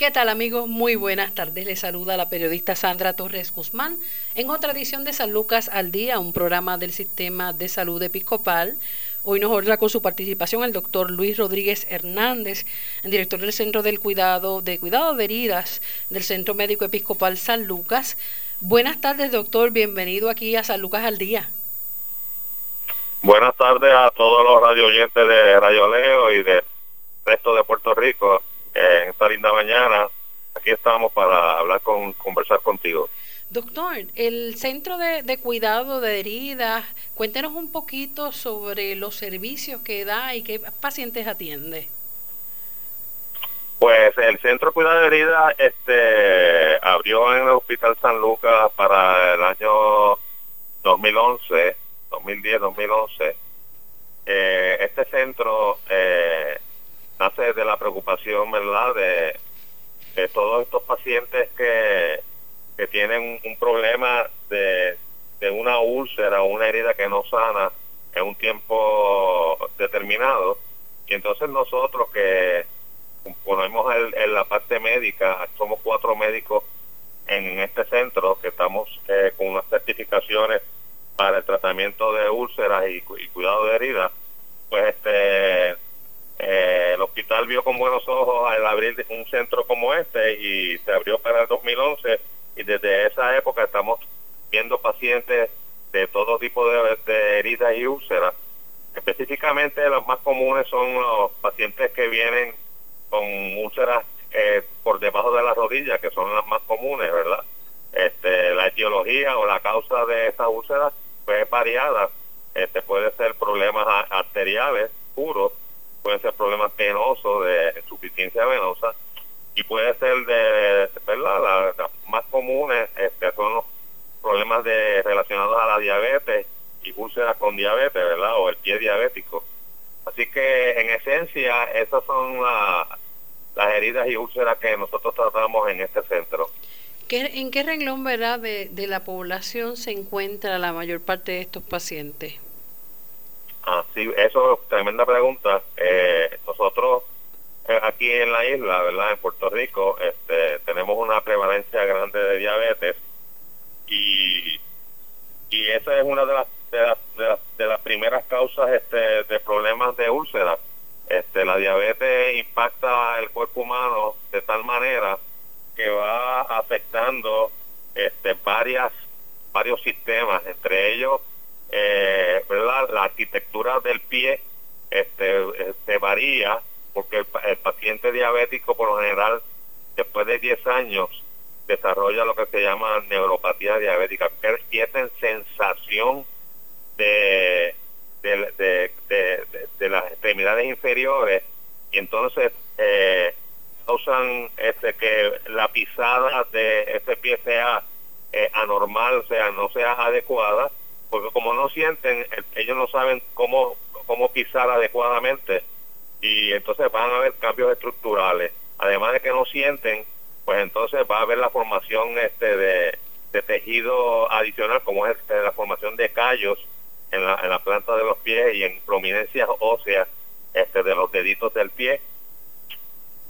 ¿Qué tal amigos? Muy buenas tardes. Les saluda la periodista Sandra Torres Guzmán en otra edición de San Lucas al Día, un programa del Sistema de Salud Episcopal. Hoy nos honra con su participación el doctor Luis Rodríguez Hernández, director del Centro del Cuidado de Cuidado de Heridas del Centro Médico Episcopal San Lucas. Buenas tardes, doctor. Bienvenido aquí a San Lucas al Día. Buenas tardes a todos los radio oyentes de Radio Leo y del resto de Puerto Rico en esta linda mañana. Aquí estamos para hablar con conversar contigo. Doctor, el Centro de, Cuidado de Heridas, cuéntenos un poquito sobre los servicios que da y qué pacientes atiende. Pues el Centro de Cuidado de Heridas este, abrió en el Hospital San Lucas para el año 2011, 2010-2011. Eh, este centro eh, nace de la preocupación, ¿verdad?, de, todos estos pacientes que, que tienen un problema de, de una úlcera o una herida que no sana en un tiempo determinado. Y entonces nosotros que ponemos en la parte médica, somos cuatro médicos en este centro que estamos eh, con unas certificaciones para el tratamiento de úlceras y, y cuidado de heridas, pues este eh, el hospital vio con buenos ojos al abrir un centro como este y se abrió para el 2011 y desde esa época estamos viendo pacientes de todo tipo de, heridas y úlceras. Específicamente los más comunes son los pacientes que vienen con úlceras eh, por debajo de las rodillas, que son las más comunes, ¿verdad? Este, la etiología o la causa de esas úlceras pues es variada. Este, puede ser problemas arteriales puros, pueden ser problemas venosos de insuficiencia venosa y puede ser de, ¿verdad? Las, más comunes este, son los problemas de relacionados a la diabetes y úlceras con diabetes, ¿verdad? O el pie diabético. Así que en esencia esas son las heridas y úlceras que nosotros tratamos en este centro. ¿En qué renglón verdad de, de la población se encuentra la mayor parte de estos pacientes? Ah, sí, eso es tremenda pregunta. Eh, nosotros eh, aquí en la isla, ¿verdad? En Puerto Rico, este, tenemos una prevalencia grande de diabetes y, y esa es una de las, de las, primeras causas este, de problemas de úlceras. Este, la diabetes impacta el cuerpo humano de tal manera que va afectando este, varias, varios sistemas, entre ellos eh, ¿verdad? la arquitectura del pie este, este varía porque el, paciente diabético por lo general después de 10 años desarrolla lo que se llama neuropatía diabética, que pierden sensación de, de, de, las extremidades inferiores y entonces eh, causan este, que la pisada de ese pie sea eh, anormal, o sea, no sea adecuada porque como no sienten, ellos no saben cómo, cómo pisar adecuadamente y entonces van a haber cambios estructurales. Además de que no sienten, pues entonces va a haber la formación este de, tejido adicional, como es este, la formación de callos en la, en la planta de los pies y en prominencias óseas este, de los deditos del pie.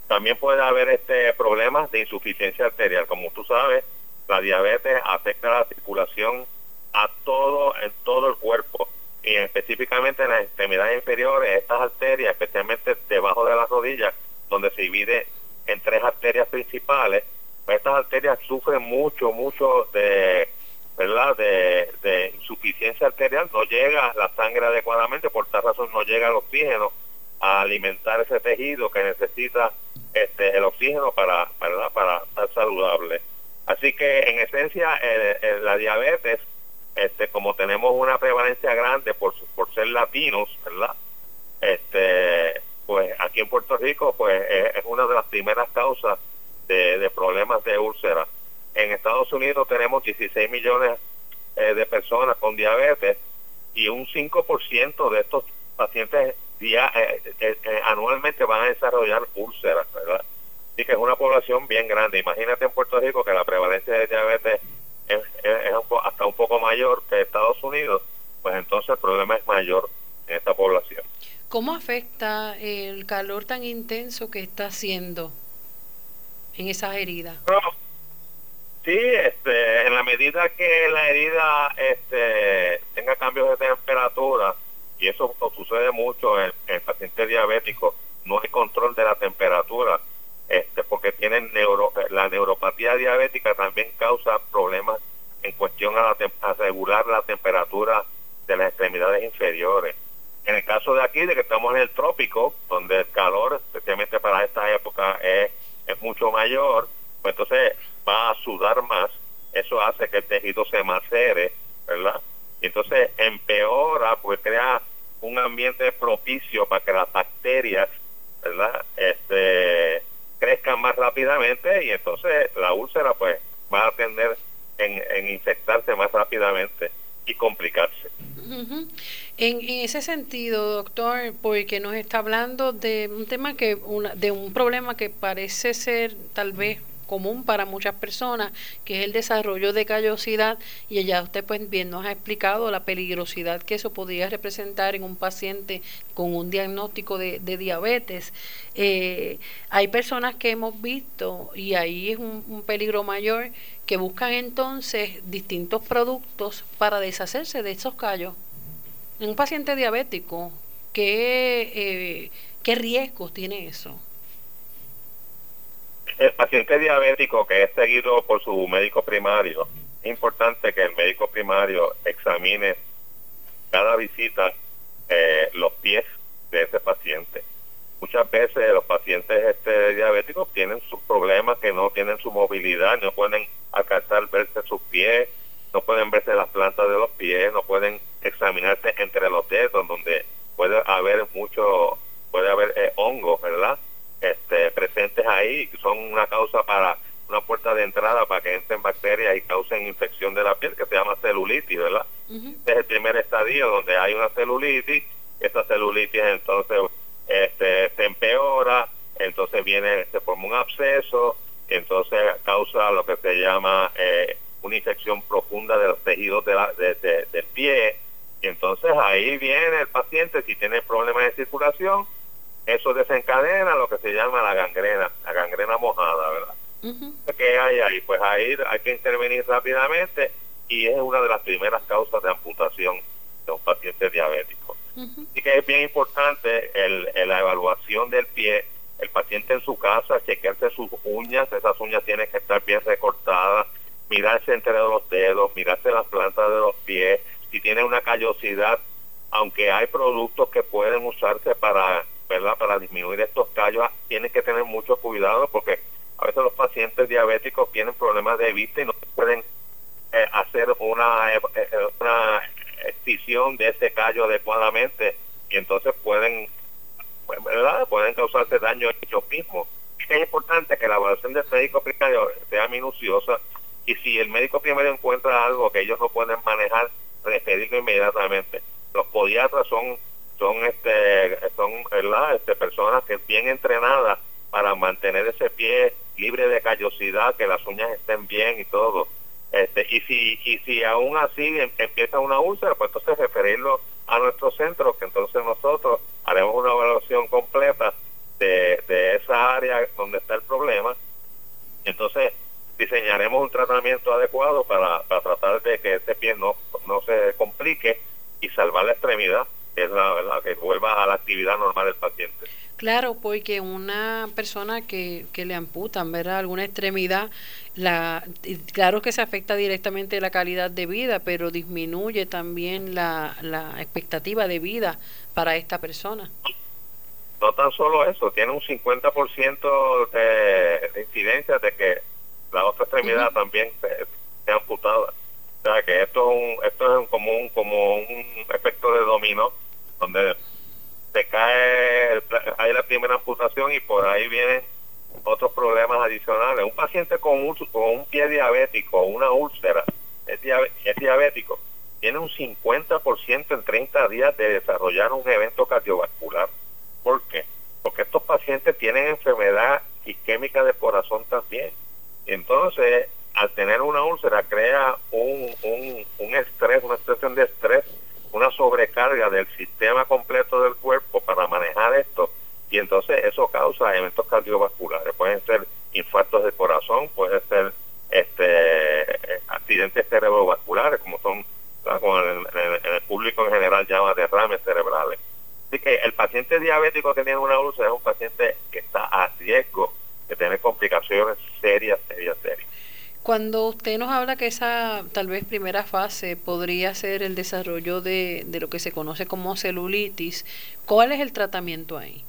También puede haber este problemas de insuficiencia arterial. Como tú sabes, la diabetes afecta la circulación a todo, en todo el cuerpo y específicamente en las extremidades inferiores, estas arterias, especialmente debajo de las rodillas, donde se divide en tres arterias principales, pues estas arterias sufren mucho, mucho de, ¿verdad? De, de insuficiencia arterial, no llega la sangre adecuadamente, por tal razón no llega el oxígeno a alimentar ese tejido que necesita este el oxígeno para, ¿verdad? para estar saludable. Así que en esencia la diabetes este como tenemos una prevalencia grande por por ser latinos verdad este pues aquí en Puerto Rico pues es, una de las primeras causas de, problemas de úlcera. En Estados Unidos tenemos 16 millones eh, de personas con diabetes y un 5% de estos pacientes eh, eh, anualmente van a desarrollar úlceras verdad así que es una población bien grande. Imagínate en Puerto Rico que la prevalencia de diabetes es, hasta un poco mayor que Estados Unidos, pues entonces el problema es mayor en esta población. ¿Cómo afecta el calor tan intenso que está haciendo? en esas heridas. sí, este, en la medida que la herida este, tenga cambios de temperatura, y eso sucede mucho en, en pacientes diabéticos, no hay control de la temperatura, este, porque tienen neuro, la neuropatía diabética también causa problemas en cuestión a, a regular la temperatura de las extremidades inferiores. En el caso de aquí, de que estamos en el trópico, donde el calor, especialmente para esta época, es, es mucho mayor, pues entonces va a sudar más, eso hace que el tejido se macere, ¿verdad? Y entonces empeora, pues crea un ambiente propicio para que las bacterias, ¿verdad? Este, crezcan más rápidamente y entonces la úlcera pues va a tender en, en infectarse más rápidamente y complicarse. en, ese sentido, doctor, porque nos está hablando de un tema que, una, de un problema que parece ser tal vez común para muchas personas, que es el desarrollo de callosidad, y ya usted pues bien nos ha explicado la peligrosidad que eso podría representar en un paciente con un diagnóstico de, diabetes. Eh, hay personas que hemos visto, y ahí es un, peligro mayor, que buscan entonces distintos productos para deshacerse de esos callos. En un paciente diabético, ¿qué, eh, ¿qué riesgos tiene eso? El paciente diabético que es seguido por su médico primario, es importante que el médico primario examine cada visita eh, los pies de ese paciente. Muchas veces los pacientes este, diabéticos tienen sus problemas que no tienen su movilidad, no pueden alcanzar verse sus pies, no pueden verse las plantas de los pies, no pueden examinarse entre los dedos, donde este y si y si aún así em, empieza una úlcera pues entonces referirlo a nuestro centro que entonces nosotros haremos una evaluación completa de, de esa área donde está el problema entonces diseñaremos un tratamiento adecuado para, para tratar de que ese pie no, no se complique y salvar la extremidad que es la, que vuelva a la actividad normal del paciente. Claro, porque una persona que, que le amputan, ¿verdad? Alguna extremidad, la, claro que se afecta directamente la calidad de vida, pero disminuye también la, la expectativa de vida para esta persona. No tan solo eso, tiene un 50% de, de incidencia de que la otra extremidad también sea amputada. O sea que esto es, un, esto es como, un, como un efecto de dominó, donde se cae, hay la primera amputación y por ahí vienen otros problemas adicionales. Un paciente con un, con un pie diabético, una úlcera, es, es diabético, tiene un 50% en 30 días de desarrollar un evento cardiovascular. ¿Por qué? Porque estos pacientes tienen enfermedad isquémica del corazón también. Entonces, al tener una úlcera crea un, un, un estrés, una situación de estrés, una sobrecarga del sistema completo del cuerpo para manejar esto y entonces eso causa eventos cardiovasculares, pueden ser infartos de corazón, pueden ser este accidentes cerebrovasculares como son como el, público en general llama derrames cerebrales. Así que el paciente diabético que tiene una úlcera es un paciente que está a riesgo de tener complicaciones serias, serias, serias. Cuando usted nos habla que esa tal vez primera fase podría ser el desarrollo de, de lo que se conoce como celulitis, ¿cuál es el tratamiento ahí?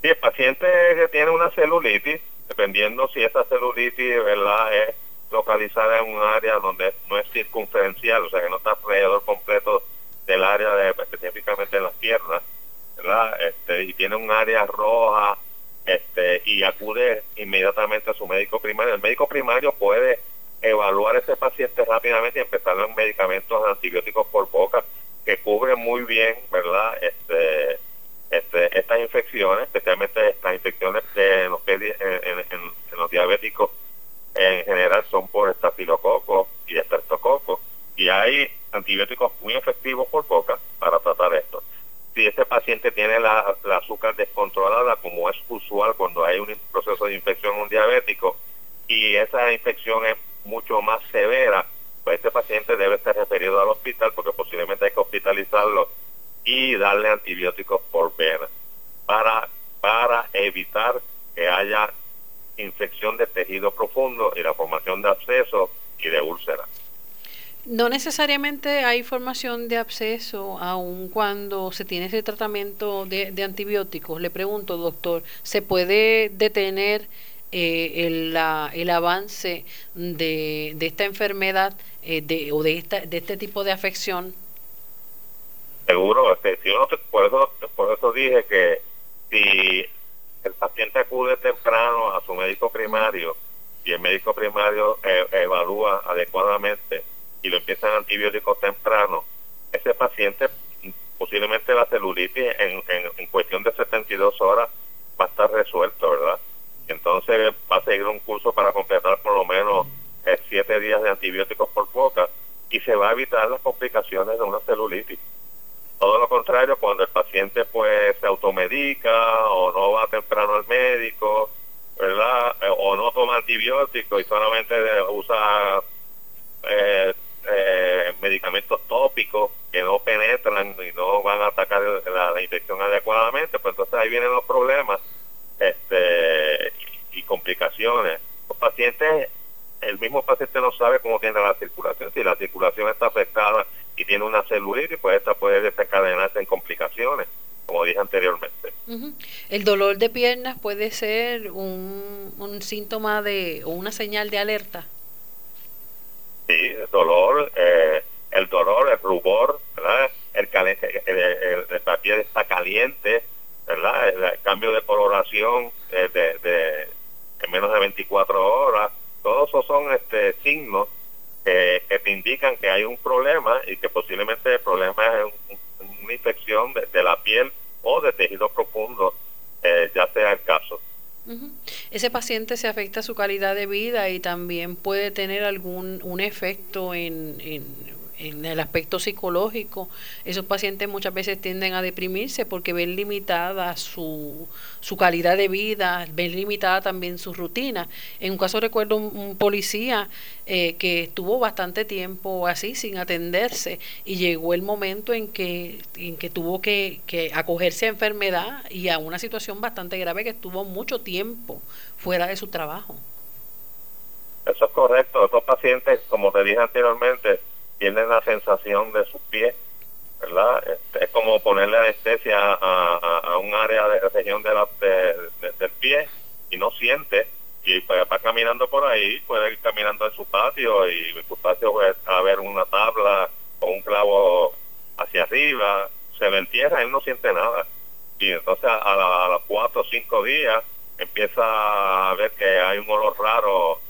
Si el paciente tiene una celulitis, dependiendo si esa celulitis verdad es localizada en un área donde no es circunferencial, o sea que no está alrededor completo del área de, específicamente en las piernas, ¿verdad? Este, y tiene un área roja, este, y acude inmediatamente a su médico primario. El médico primario puede evaluar a ese paciente rápidamente y empezar los medicamentos antibióticos por boca que cubren muy bien, ¿verdad? Este, este, estas infecciones, especialmente estas infecciones de los, en, los diabéticos en general son por estafilococo y estreptococo y hay antibióticos muy efectivos por boca para tratar esto. Si este paciente tiene la, azúcar descontrolada, como es usual cuando hay un proceso de infección un diabético, y esa infección es mucho más severa, pues este paciente debe ser referido al hospital porque posiblemente hay que hospitalizarlo y darle antibióticos por vena para, para evitar que haya infección de tejido profundo y la formación de abscesos y de úlceras. No necesariamente hay formación de absceso aun cuando se tiene ese tratamiento de, de antibióticos. Le pregunto, doctor, ¿se puede detener eh, el, la, el avance de, de esta enfermedad eh, de, o de, esta, de este tipo de afección seguro, este, por eso, por eso dije que si el paciente acude temprano a su médico primario y el médico primario eh, evalúa adecuadamente y lo empiezan antibióticos temprano, ese paciente posiblemente la celulitis en, en, cuestión de 72 horas va a estar resuelto, ¿verdad? Entonces va a seguir un curso para completar por lo menos eh, siete días de antibióticos por boca y se va a evitar las complicaciones de una celulitis. Todo lo contrario, cuando el paciente pues se automedica o no va temprano al médico, ¿verdad? Eh, o no toma antibióticos y solamente usa eh, eh, medicamentos tópicos que no penetran y no van a atacar la, infección adecuadamente, pues entonces ahí vienen los problemas este, y complicaciones. Los pacientes, el mismo paciente no sabe cómo tiene la circulación, si la circulación está afectada y tiene una celulitis, pues esta puede desencadenarse en complicaciones, como dije anteriormente. El dolor de piernas puede ser un, un síntoma de o una señal de alerta. Sí, dolor, eh, el dolor, el rubor, ¿verdad? El, el, la piel está caliente, ¿verdad? El, cambio de coloración eh, de, de, en menos de 24 horas, todos esos son este signos que, te indican que hay un problema y que posiblemente el problema es una infección de, la piel o de tejido profundo, eh, ya sea el caso. Ese paciente se afecta su calidad de vida y también puede tener algún un efecto en, en en el aspecto psicológico, esos pacientes muchas veces tienden a deprimirse porque ven limitada su, su calidad de vida, ven limitada también su rutina. En un caso recuerdo un, policía eh, que estuvo bastante tiempo así sin atenderse y llegó el momento en que, en que tuvo que, que acogerse a enfermedad y a una situación bastante grave que estuvo mucho tiempo fuera de su trabajo. Eso es correcto. Estos pacientes, como te dije anteriormente, tienen la sensación de sus pies, ¿verdad? Este, es como ponerle anestesia a, un área de región de la, del pie y no siente y pues va caminando por ahí, puede ir caminando en su patio y en su patio puede haber una tabla o un clavo hacia arriba, se le entierra, él no siente nada. Y entonces a, a los cuatro o cinco días empieza a ver que hay un olor raro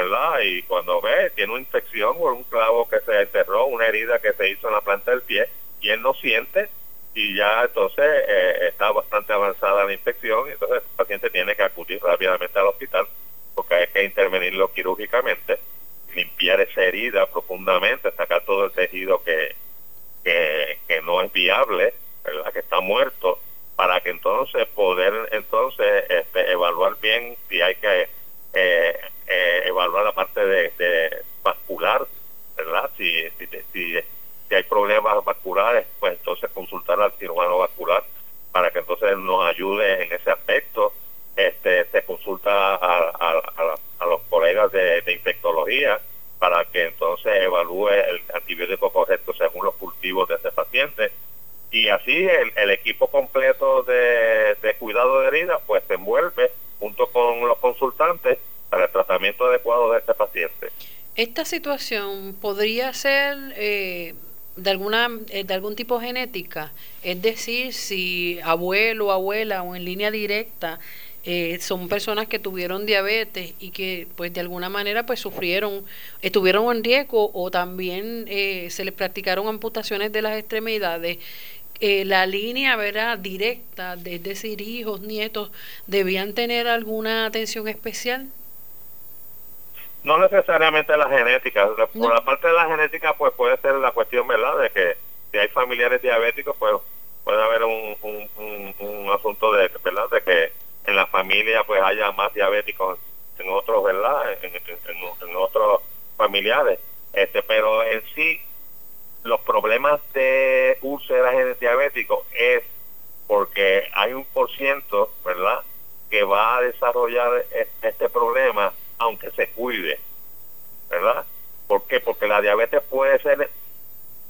¿verdad? Y cuando ve, tiene una infección o un clavo que se enterró, una herida que se hizo en la planta del pie, y él no siente, y ya entonces eh, está bastante avanzada la infección, y entonces el paciente tiene que acudir rápidamente al hospital, porque hay que intervenirlo quirúrgicamente, limpiar esa herida profundamente, sacar todo el tejido que, que, que no es viable, ¿verdad? Que está muerto, para que entonces poder entonces este, evaluar bien si hay que eh, eh, evaluar la parte de, vascular, ¿verdad? Si, si, si, hay problemas vasculares, pues entonces consultar al cirujano vascular para que entonces nos ayude en ese aspecto. Este, se consulta a, a, a, a los colegas de, de, infectología para que entonces evalúe el antibiótico correcto según los cultivos de ese paciente. Y así el, el equipo completo de, de cuidado de heridas pues se envuelve junto con los consultantes para el tratamiento adecuado de este paciente. Esta situación podría ser eh, de alguna eh, de algún tipo genética, es decir, si abuelo, abuela o en línea directa eh, son personas que tuvieron diabetes y que pues de alguna manera pues sufrieron, estuvieron en riesgo o también se les practicaron amputaciones de las extremidades. la línea ¿verdad? directa, es decir, hijos, nietos, debían tener alguna atención especial no necesariamente la genética. Por la parte de la genética, pues puede ser la cuestión, ¿verdad?, de que si hay familiares diabéticos, pues puede haber un, un, asunto de, ¿verdad?, de que en la familia pues haya más diabéticos en otros, ¿verdad?, en, en, otros familiares. Este, pero en sí, los problemas de úlceras diabéticos es porque hay un por ciento, ¿verdad?, que va a desarrollar este problema aunque se cuide, ¿verdad? ¿Por qué? Porque la diabetes puede ser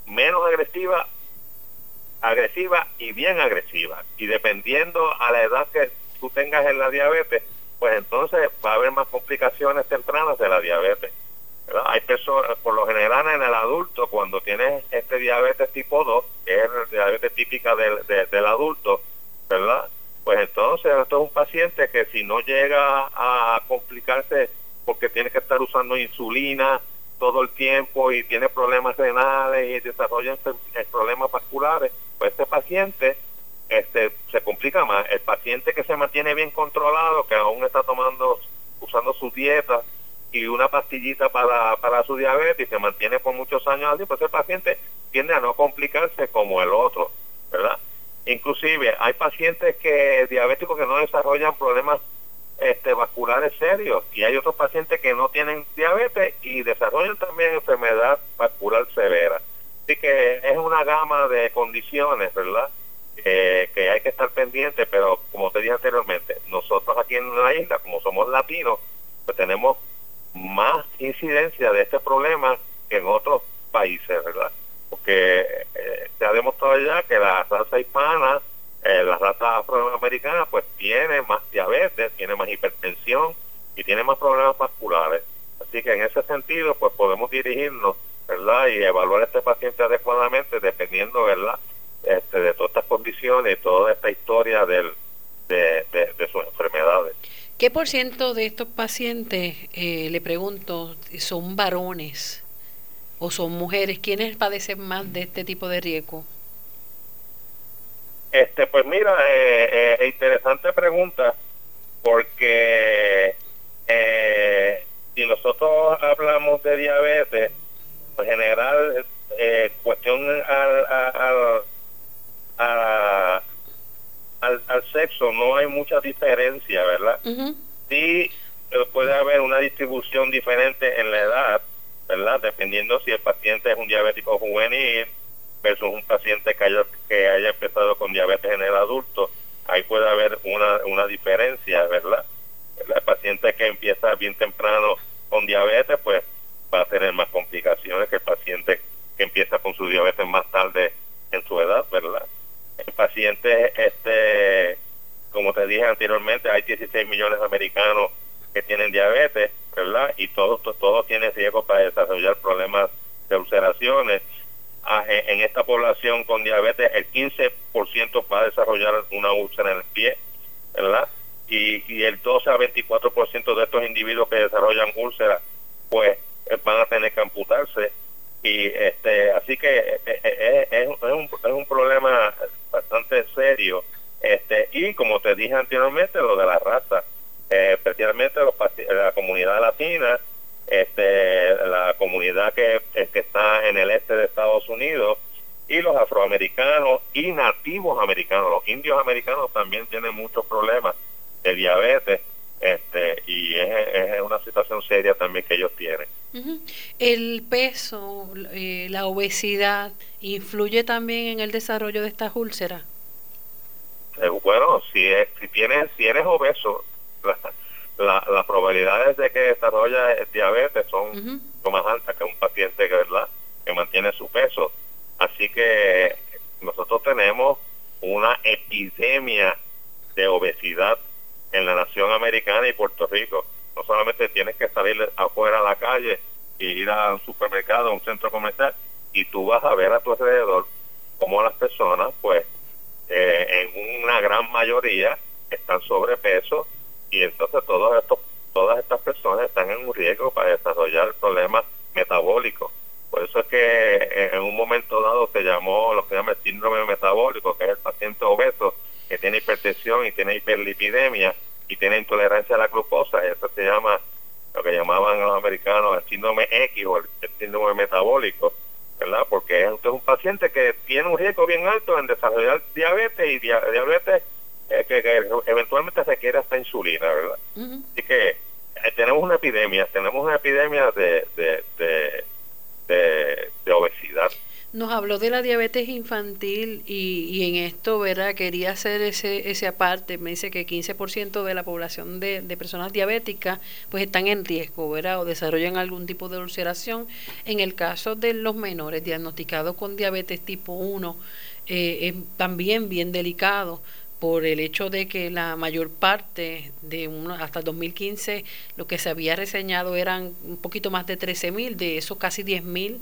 menos agresiva, agresiva y bien agresiva. Y dependiendo a la edad que tú tengas en la diabetes, pues entonces va a haber más complicaciones tempranas de la diabetes. ¿verdad? Hay personas, por lo general en el adulto, cuando tienes este diabetes tipo 2, que es la diabetes típica del, del adulto, ¿verdad? Pues entonces esto es un paciente que si no llega a complicarse porque tiene que estar usando insulina todo el tiempo y tiene problemas renales y desarrolla problemas vasculares, pues este paciente este, se complica más. El paciente que se mantiene bien controlado, que aún está tomando, usando su dieta y una pastillita para, para su diabetes y se mantiene por muchos años así, pues el paciente tiende a no complicarse como el otro, ¿verdad? Inclusive hay pacientes que diabéticos que no desarrollan problemas este, vasculares serios y hay otros pacientes que no tienen diabetes y desarrollan también enfermedad vascular severa. Así que es una gama de condiciones, ¿verdad? que hay que estar pendientes, pero como te dije anteriormente, nosotros aquí en la isla, como somos latinos, pues tenemos más incidencia de este problema que en otros países, ¿verdad? Porque eh, se ha demostrado ya que la raza hispana eh, la raza afroamericana pues tiene más diabetes, tiene más hipertensión y tiene más problemas vasculares. Así que en ese sentido pues podemos dirigirnos, ¿verdad? Y evaluar a este paciente adecuadamente dependiendo, ¿verdad? Este, de todas estas condiciones y toda esta historia del, de, sus enfermedades. ¿Qué por ciento de estos pacientes, eh, le pregunto, son varones o son mujeres? ¿Quiénes padecen más de este tipo de riesgo? Este, pues mira, eh, eh, interesante pregunta, porque eh, si nosotros hablamos de diabetes, en general, eh, cuestión al, al, al, al, sexo, no hay mucha diferencia, ¿verdad? Sí puede haber una distribución diferente en la edad, ¿verdad? Dependiendo si el paciente es un diabético juvenil versus un paciente que haya, que haya empezado con diabetes en el adulto, ahí puede haber una, una diferencia, ¿verdad? El paciente que empieza bien temprano con diabetes, pues va a tener más complicaciones que el paciente que empieza con su diabetes más tarde en su edad, ¿verdad? El paciente, este, como te dije anteriormente, hay 16 millones de americanos que tienen diabetes, ¿verdad? Y todos, todos tienen riesgo para desarrollar problemas de ulceraciones en esta población con diabetes, el 15% va a desarrollar una úlcera en el pie, ¿verdad? Y, y el 12 a 24% de estos individuos que desarrollan úlceras, pues eh, van a tener que amputarse. Y este, así que eh, eh, es, un, es un problema bastante serio. Este, y como te dije anteriormente, lo de la raza, especialmente los, la comunidad latina, este, la comunidad que, que está en el este de Estados Unidos y los afroamericanos y nativos americanos. Los indios americanos también tienen muchos problemas de diabetes este y es, una situación seria también que ellos tienen. El peso, eh, la obesidad, influye también en el desarrollo de estas úlceras. Eh, bueno, si, es, si tienes si eres obeso, la, las probabilidades de que desarrolla diabetes son más altas que un paciente que, ¿verdad? que mantiene su peso. Así que nosotros tenemos una epidemia de obesidad en la nación americana y Puerto Rico. No solamente tienes que salir afuera a la calle y ir a un supermercado, a un centro comercial, y tú vas a ver a tu alrededor cómo las personas, pues, eh, en una gran mayoría están sobrepeso y entonces todos estos, todas estas personas están en un riesgo para desarrollar problemas metabólicos. Por eso es que eh, en un momento dado se llamó lo que se llama el síndrome metabólico, que es el paciente obeso que tiene hipertensión y tiene hiperlipidemia y tiene intolerancia a la glucosa. Eso se llama lo que llamaban los americanos el síndrome X o el, síndrome metabólico, ¿verdad? Porque es, un paciente que tiene un riesgo bien alto en desarrollar diabetes y diabetes eh, que, eventualmente requiere hasta insulina, ¿verdad? Así que eh, tenemos una epidemia, tenemos una epidemia de, de, de, obesidad. Nos habló de la diabetes infantil y, y, en esto, ¿verdad? Quería hacer ese, ese aparte. Me dice que 15% de la población de, de, personas diabéticas pues están en riesgo, ¿verdad? O desarrollan algún tipo de ulceración. En el caso de los menores diagnosticados con diabetes tipo 1, eh, es también bien delicado por el hecho de que la mayor parte de uno, hasta el 2015 lo que se había reseñado eran un poquito más de 13.000, de esos casi 10.000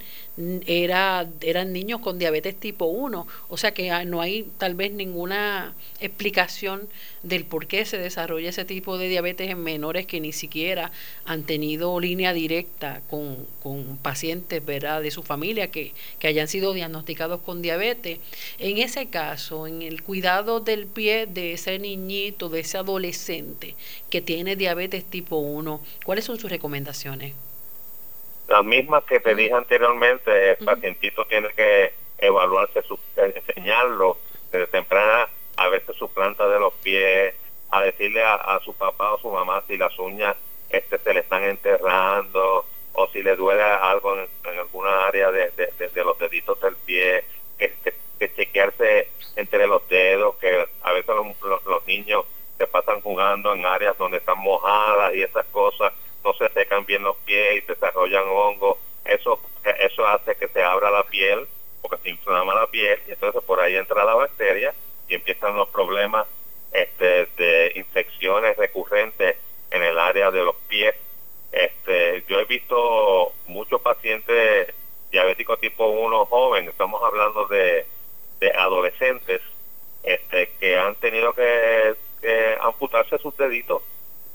era, eran niños con diabetes tipo 1, o sea que no hay tal vez ninguna explicación del por qué se desarrolla ese tipo de diabetes en menores que ni siquiera han tenido línea directa con, con pacientes ¿verdad? de su familia que, que hayan sido diagnosticados con diabetes. En ese caso, en el cuidado del pie de ese niñito, de ese adolescente que tiene diabetes tipo 1, ¿cuáles son sus recomendaciones? Las mismas que te dije anteriormente, el pacientito tiene que evaluarse, su, enseñarlo desde temprana a veces su planta de los pies, a decirle a, su papá o su mamá si las uñas este, se le están enterrando o si le duele algo en, alguna área de, los deditos del pie, que, que, chequearse entre los dedos, que a veces los, niños se pasan jugando en áreas donde están mojadas y esas cosas, no se secan bien los pies y desarrollan hongos, eso, eso hace que se abra la piel, porque se inflama la piel y entonces por ahí entra la bacteria y empiezan los problemas este, de infecciones recurrentes en el área de los pies. Este, yo he visto muchos pacientes diabéticos tipo 1 jóvenes, estamos hablando de, de adolescentes este, que han tenido que, amputarse sus deditos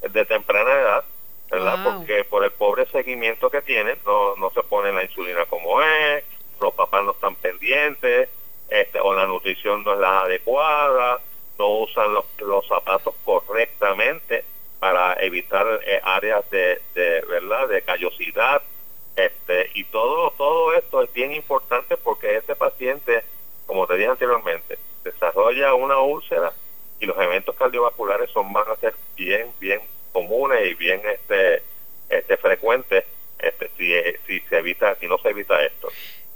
de temprana edad, ¿verdad? Porque por el pobre seguimiento que tienen, no, no se ponen la insulina como es, los papás no están pendientes, este, o la nutrición no es la adecuada, no usan los, los zapatos correctamente para evitar eh, áreas de, de, verdad de callosidad este y todo todo esto es bien importante porque este paciente como te dije anteriormente desarrolla una úlcera y los eventos cardiovasculares son van a ser bien bien comunes y bien este este frecuentes este si, si se evita si no se evita esto.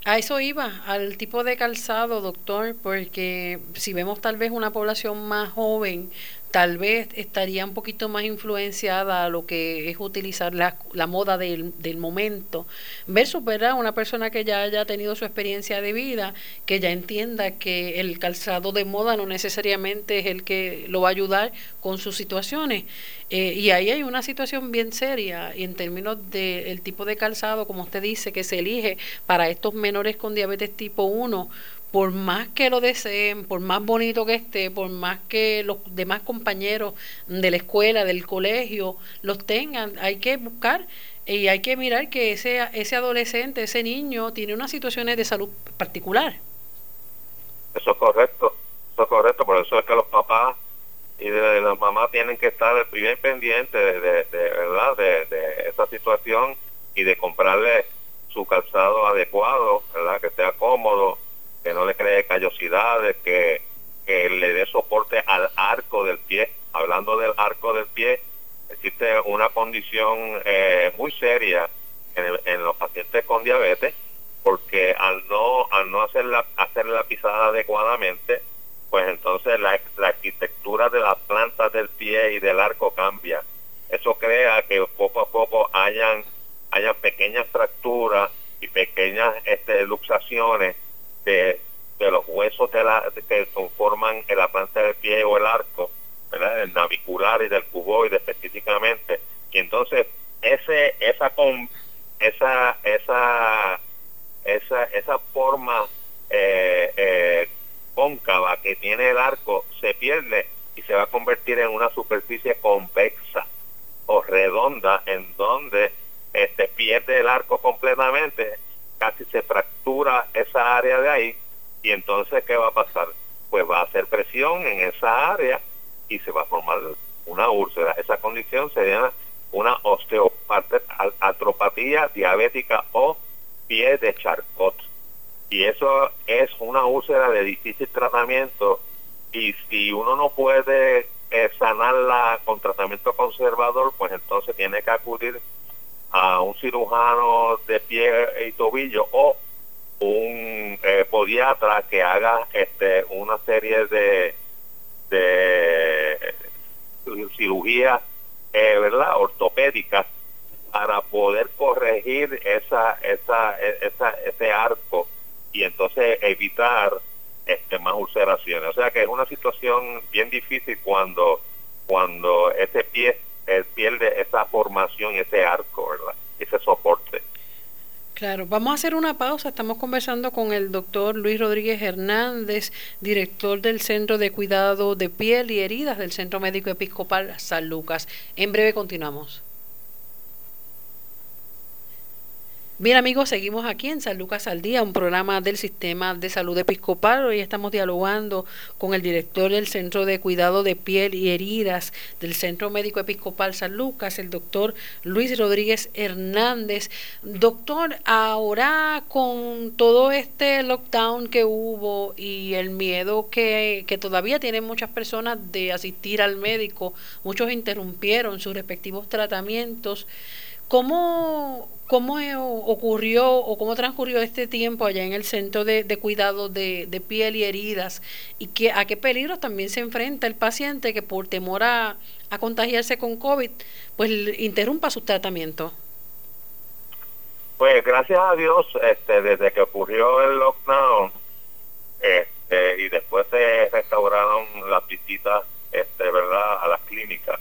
A eso iba, al tipo de calzado, doctor, porque si vemos tal vez una población más joven, tal vez estaría un poquito más influenciada a lo que es utilizar la, la moda del, del, momento, versus ¿verdad? una persona que ya haya tenido su experiencia de vida, que ya entienda que el calzado de moda no necesariamente es el que lo va a ayudar con sus situaciones. Eh, y ahí hay una situación bien seria en términos del tipo de calzado, como usted dice, que se elige para estos menores con diabetes tipo 1 por más que lo deseen, por más bonito que esté, por más que los demás compañeros de la escuela, del colegio, los tengan, hay que buscar y hay que mirar que ese, ese adolescente, ese niño, tiene unas situaciones de salud particular. Eso es correcto, eso es correcto, por eso es que los papás y de, las mamás tienen que estar bien pendientes de, de, verdad de esa situación y de comprarle su calzado adecuado, verdad que sea cómodo que no le cree callosidades, que, que le dé soporte al arco del pie. Hablando del arco del pie, existe una condición eh, muy seria en, los pacientes con diabetes, porque al no al no hacer la, hacer la pisada adecuadamente, pues entonces la, la arquitectura de las plantas del pie y del arco cambia. Eso crea que poco a poco hayan, hayan pequeñas fracturas y pequeñas este, luxaciones de los huesos de la, que conforman la planta del pie o el arco, ¿verdad? el navicular y del cuboide específicamente. Y entonces ese esa con esa esa esa esa forma eh, eh, cóncava que tiene el arco se pierde y se va a convertir en una superficie convexa o redonda en donde este pierde el arco completamente casi se fractura esa área de ahí y entonces ¿qué va a pasar? Pues va a hacer presión en esa área y se va a formar una úlcera. Esa condición se llama una osteopatía diabética o pie de Charcot. Y eso es una úlcera de difícil tratamiento y si uno no puede eh, sanarla con tratamiento conservador, pues entonces tiene que acudir a un cirujano de pie y tobillo o un eh, podiatra que haga este una serie de de cirugías eh, verdad ortopédicas para poder corregir esa esa esa ese arco y entonces evitar este más ulceraciones. O sea que es una situación bien difícil cuando cuando ese pie pierde esa formación ese arco verdad ese soporte Claro, vamos a hacer una pausa. Estamos conversando con el doctor Luis Rodríguez Hernández, director del Centro de Cuidado de Piel y Heridas del Centro Médico Episcopal San Lucas. En breve continuamos. Bien amigos, seguimos aquí en San Lucas al Día, un programa del Sistema de Salud Episcopal. Hoy estamos dialogando con el director del Centro de Cuidado de Piel y Heridas del Centro Médico Episcopal San Lucas, el doctor Luis Rodríguez Hernández. Doctor, ahora con todo este lockdown que hubo y el miedo que, que todavía tienen muchas personas de asistir al médico, muchos interrumpieron sus respectivos tratamientos. ¿Cómo, ¿Cómo ocurrió o cómo transcurrió este tiempo allá en el centro de, cuidado de, piel y heridas? ¿Y qué, a qué peligros también se enfrenta el paciente que por temor a, contagiarse con COVID, pues interrumpa su tratamiento? Pues gracias a Dios, este, desde que ocurrió el lockdown este, y después se restauraron las visitas este, ¿verdad? a las clínicas,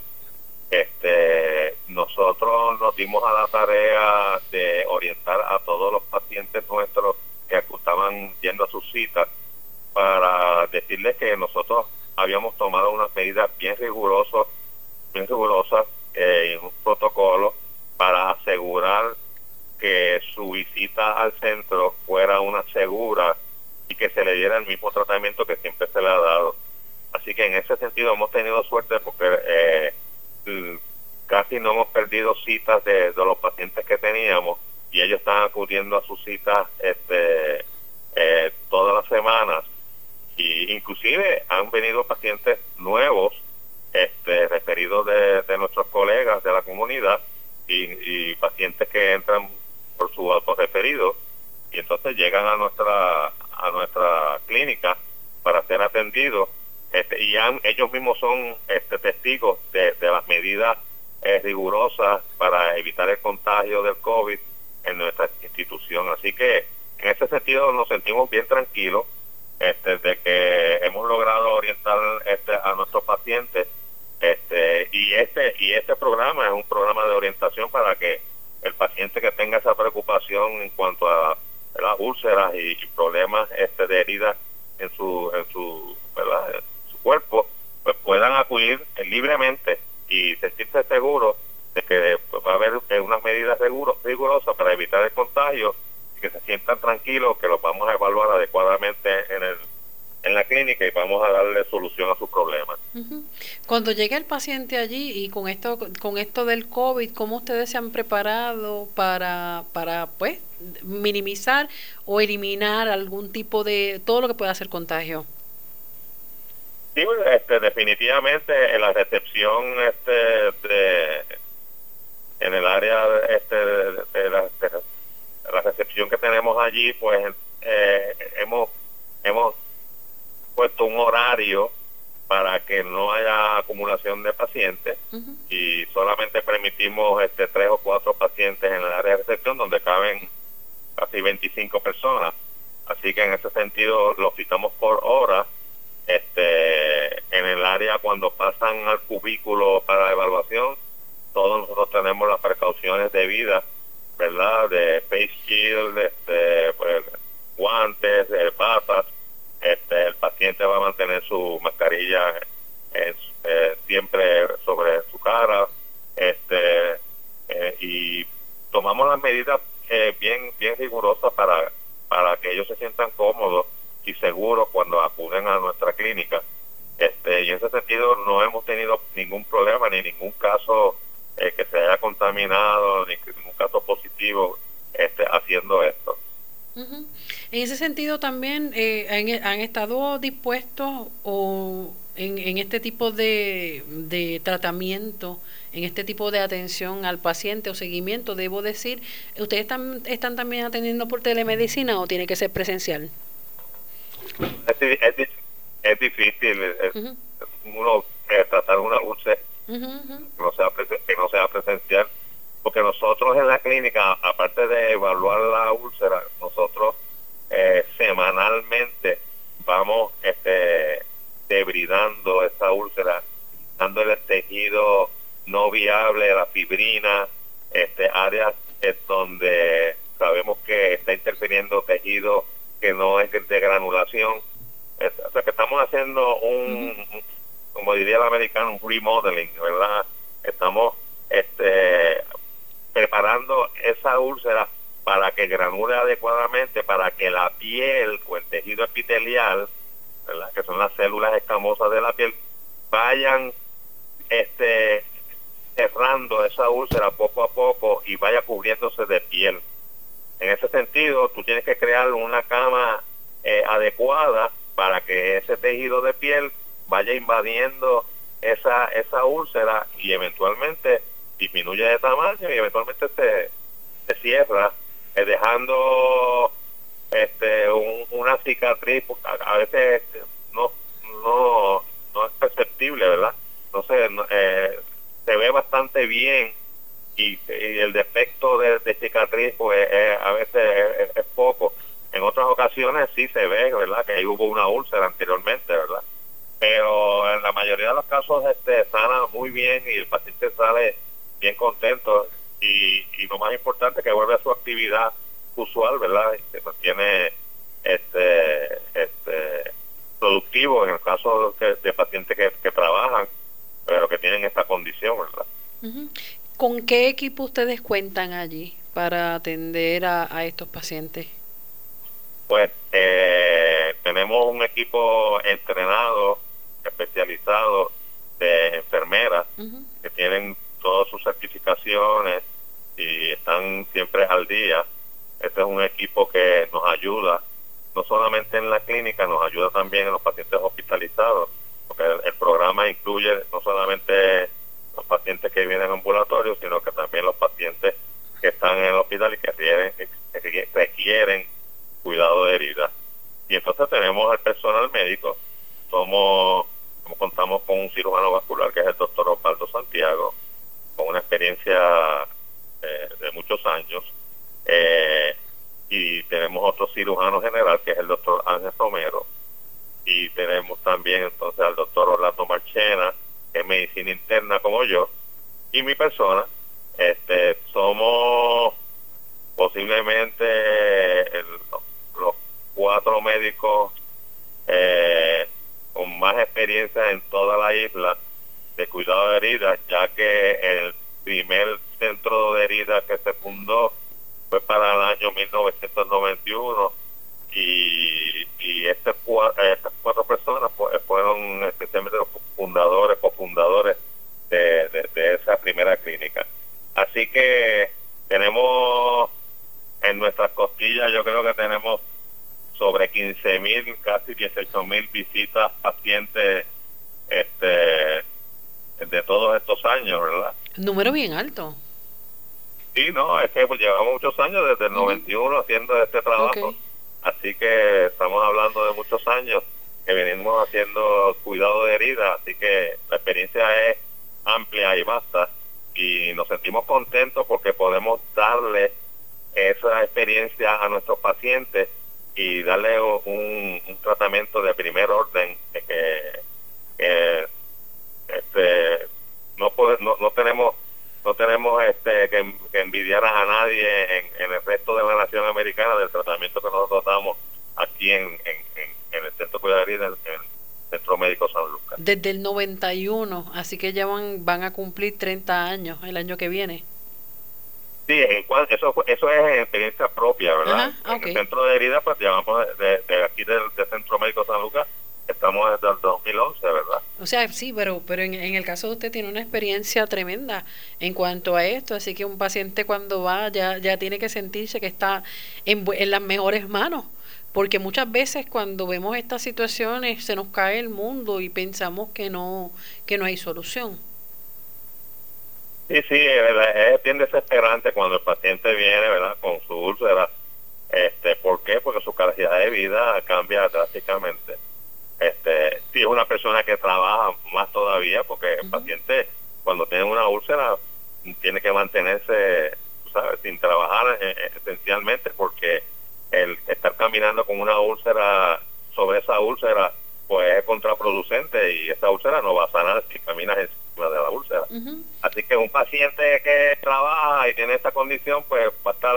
este, nosotros nos dimos a la tarea de orientar a todos los pacientes nuestros que estaban yendo a sus citas para decirles que nosotros habíamos tomado unas medidas bien rigurosas, bien rigurosas eh, un protocolo para asegurar que su visita al centro fuera una segura y que se le diera el mismo tratamiento que siempre se le ha dado. Así que en ese sentido hemos tenido suerte porque eh, casi no hemos perdido citas de, los pacientes que teníamos y ellos están acudiendo a sus citas este, eh, todas las semanas. Y inclusive han venido pacientes nuevos este, referidos de, nuestros colegas de la comunidad y, pacientes que entran por su autorreferido. Y entonces llegan a nuestra a nuestra clínica para ser atendidos este, y ellos mismos son este, testigos de, las medidas eh, rigurosas para evitar el contagio del COVID en nuestra institución. Así que en ese sentido nos sentimos bien tranquilos este, de que hemos logrado orientar este, a nuestros pacientes este, y este y este programa es un programa de orientación para que el paciente que tenga esa preocupación en cuanto a las úlceras y, problemas este, de heridas en su en su ¿verdad? cuerpo pues puedan acudir libremente y sentirse seguros de que pues, va a haber unas medidas rigurosas para evitar el contagio y que se sientan tranquilos que los vamos a evaluar adecuadamente en el en la clínica y vamos a darle solución a sus problemas. Cuando llegue el paciente allí y con esto con esto del COVID, ¿cómo ustedes se han preparado para para pues minimizar o eliminar algún tipo de todo lo que pueda ser contagio? Sí, este, definitivamente en la recepción este, de, en el área este, de, la, recepción que tenemos allí, pues eh, hemos, hemos puesto un horario para que no haya acumulación de pacientes y solamente permitimos este tres o cuatro pacientes en el área de recepción donde caben casi 25 personas Así que en ese sentido lo citamos por hora. Este, en el área cuando pasan al cubículo para la evaluación, todos nosotros tenemos las precauciones debidas, ¿verdad? De face shield, este, pues, guantes, patas. Este, el paciente va a mantener su mascarilla eh, siempre sobre su cara. Este, eh, y tomamos las medidas eh, bien bien rigurosas para para que ellos se sientan cómodos y seguros cuando acuden a nuestra clínica. Este, y en ese sentido no hemos tenido ningún problema ni ningún caso eh, que se haya contaminado, ni ningún caso positivo este, haciendo esto. En ese sentido también eh, han, han, estado dispuestos o en, en este tipo de, de tratamiento en este tipo de atención al paciente o seguimiento, debo decir, ¿ustedes están, están también atendiendo por telemedicina o tiene que ser presencial? Es, es, difícil uno eh, tratar una úlcera que, no sea que no sea presencial, porque nosotros en la clínica, aparte de evaluar la úlcera, nosotros eh, semanalmente vamos este, debridando esa úlcera, dándole tejido no viable, la fibrina, este, áreas donde sabemos que está interfiriendo tejido que no es de granulación. o sea que estamos haciendo un, como diría el americano, un remodeling, ¿verdad? Estamos este, preparando esa úlcera para que granule adecuadamente, para que la piel o el tejido epitelial, ¿verdad? que son las células escamosas de la piel, vayan este cerrando esa úlcera poco a poco y vaya cubriéndose de piel. En ese sentido, tú tienes que crear una cama eh, adecuada para que ese tejido de piel vaya invadiendo esa, esa úlcera y eventualmente disminuye de tamaño y eventualmente se, se cierra, eh, dejando este una cicatriz, a, veces no, no, no es perceptible, ¿verdad? Entonces, eh, se ve bastante bien y, el defecto de, cicatriz pues a veces es, poco. En otras ocasiones sí se ve, ¿verdad? Que ahí hubo una úlcera anteriormente, ¿verdad? Pero en la mayoría de los casos este sana muy bien y el paciente sale bien contento y, y lo más importante que vuelve a su actividad usual, ¿verdad? Se mantiene este, este productivo en el caso de, de pacientes que, que trabajan pero que tienen esta condición, ¿verdad? ¿Con qué equipo ustedes cuentan allí para atender a, estos pacientes? Pues eh, tenemos un equipo entrenado, especializado de enfermeras que tienen todas sus certificaciones y están siempre al día. Este es un equipo que nos ayuda, no solamente en la clínica, nos ayuda también en los pacientes hospitalizados porque el, programa incluye no solamente los pacientes que vienen ambulatorio, sino que también los pacientes que están en el hospital y que requieren, requieren cuidado de heridas. Y entonces tenemos el personal médico, somos, contamos con un cirujano vascular que es el doctor Osvaldo Santiago, con una experiencia eh, de muchos años, eh, y tenemos otro cirujano general que es el doctor Ángel Romero, y tenemos también entonces al doctor Orlando Marchena, que es medicina interna como yo, y mi persona. Este, somos posiblemente los cuatro médicos eh, con más experiencia en toda la isla de cuidado de heridas, ya que el primer centro de heridas que se fundó fue para el año 1991 y, y este, estas cuatro personas fueron especialmente los fundadores, cofundadores de, de, esa primera clínica. Así que tenemos en nuestras costillas, yo creo que tenemos sobre 15 mil, casi 18 mil visitas pacientes este, de todos estos años, ¿verdad? Número bien alto. Sí, no, es que pues, llevamos muchos años, desde el 91 haciendo este trabajo. Así que estamos hablando de muchos años que venimos haciendo cuidado de heridas, así que la experiencia es amplia y vasta y nos sentimos contentos porque podemos darle esa experiencia a nuestros pacientes y darle un, tratamiento de primer orden que, este, no, no, no tenemos no tenemos este que, envidiar a nadie en, el resto de la nación americana del tratamiento que nosotros damos aquí en, en, el Centro de en Centro Médico San Lucas. Desde el 91, así que ya van, van a cumplir 30 años el año que viene. Sí, eso, eso es experiencia propia, ¿verdad? En el centro de heridas, pues llevamos de, de aquí del, Centro Médico San Lucas, estamos desde el 2011, ¿verdad? O sea, sí, pero, pero en, el caso de usted tiene una experiencia tremenda en cuanto a esto, así que un paciente cuando va ya, ya tiene que sentirse que está en, en las mejores manos, porque muchas veces cuando vemos estas situaciones se nos cae el mundo y pensamos que no, que no hay solución. Sí, sí, es, bien desesperante cuando el paciente viene, ¿verdad? Con su úlcera. Este, ¿Por qué? Porque su calidad de vida cambia drásticamente. Este, si es una persona que trabaja más todavía, porque el paciente cuando tiene una úlcera tiene que mantenerse, ¿sabes? Sin trabajar eh, eh, esencialmente, porque el estar caminando con una úlcera sobre esa úlcera, pues es contraproducente y esa úlcera no va a sanar si caminas encima de la úlcera. Así que un paciente que trabaja y tiene esta condición, pues va a estar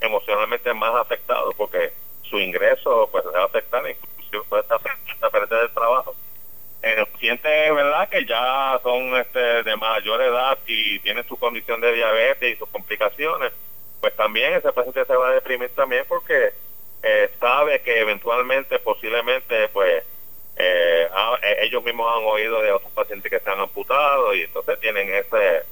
emocionalmente más afectado porque su ingreso pues le va a afectar, inclusive puede estar a perder el trabajo. En el paciente, ¿verdad? Que ya son este, de mayor edad y tienen su condición de diabetes y sus complicaciones, pues también ese paciente se va a deprimir también porque eh, sabe que eventualmente, posiblemente, pues eh, eh, ellos mismos han oído de otros pacientes que se han amputado y entonces tienen ese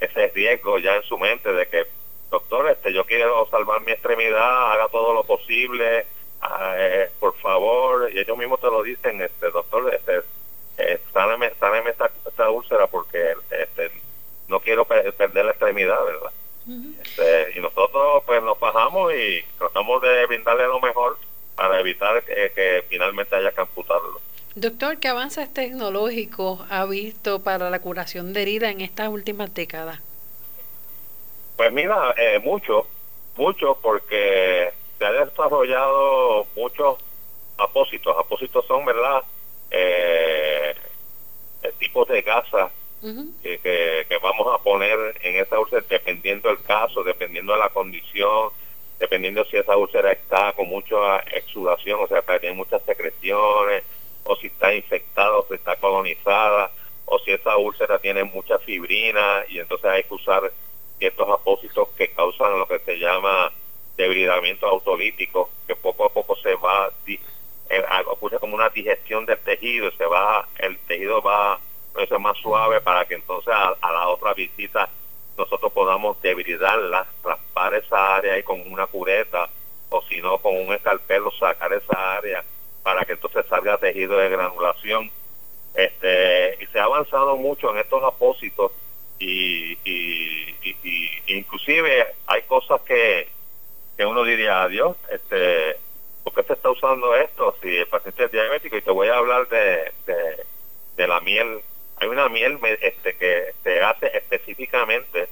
ese riesgo ya en su mente de que doctor este yo quiero salvar mi extremidad haga todo lo posible ah, eh, por favor y ellos mismos te lo dicen este doctor este eh, sáname, esta, úlcera porque este no quiero perder la extremidad verdad este, y nosotros pues nos bajamos y tratamos de brindarle lo mejor para evitar que, finalmente haya que amputarlo. Doctor, ¿qué avances tecnológicos ha visto para la curación de heridas en estas últimas décadas? Pues mira, eh, mucho, mucho, porque se han desarrollado muchos apósitos. Apósitos son, ¿verdad? Eh, tipos de gasas que, vamos a poner en esa úlcera dependiendo del caso, dependiendo de la condición, dependiendo si esa úlcera está con mucha exudación, o sea, que tiene muchas secreciones, o si está infectada o si está colonizada, o si esa úlcera tiene mucha fibrina y entonces hay que usar ciertos apósitos que causan lo que se llama debridamiento autolítico, que poco a poco se va, eh, ocurre como una digestión del tejido, se va, el tejido va a ser más suave para que entonces a la otra visita nosotros podamos debilitarla, raspar esa área ahí con una cureta o si no con un escalpelo sacar esa área para que entonces salga tejido de granulación. Este, y se ha avanzado mucho en estos apósitos y, y, inclusive hay cosas que, que uno diría, adiós, este, ¿por qué se está usando esto? Si el paciente es diabético y te voy a hablar de, de la miel hay una miel este, que se hace específicamente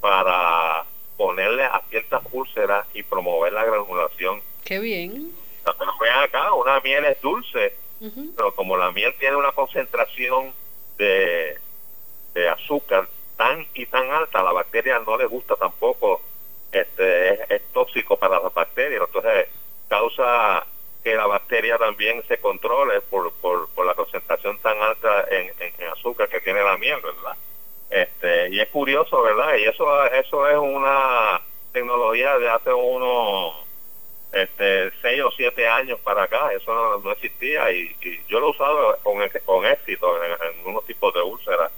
para ponerle a ciertas úlceras y promover la granulación. Qué bien. Pero vean acá, una miel es dulce, pero como la miel tiene una concentración de, de azúcar tan y tan alta, a la bacteria no le gusta tampoco, este es tóxico para las bacterias, entonces causa que la bacteria también se controle por, por, por la concentración tan alta en, en, miel, ¿verdad? Este, y es curioso, ¿verdad? Y eso, eso es una tecnología de hace unos este, seis o siete años para acá, eso no, existía y, yo lo he usado con, con éxito en, en unos tipos de úlceras.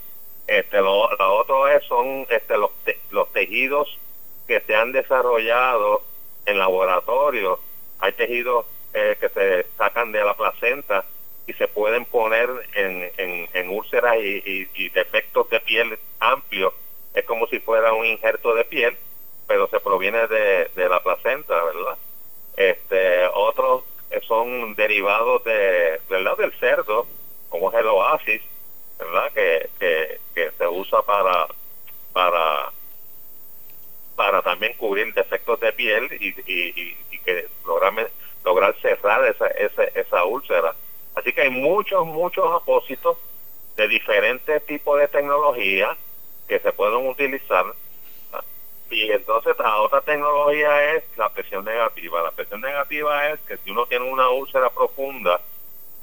Este, lo, lo otro es, son este, los, los tejidos que se han desarrollado en laboratorio. Hay tejidos eh, que se sacan de la placenta y se pueden poner en, en, úlceras y, defectos de piel amplios. Es como si fuera un injerto de piel, pero se proviene de, la placenta, ¿verdad? Este, otros son derivados de, ¿verdad? del cerdo, como es el oasis, ¿verdad? Que, que, se usa para, para, para también cubrir defectos de piel y, y, y que lograr lograr cerrar esa, esa, esa úlcera. Así que hay muchos, muchos apósitos de diferentes tipos de tecnología que se pueden utilizar. Y entonces la otra tecnología es la presión negativa. La presión negativa es que si uno tiene una úlcera profunda,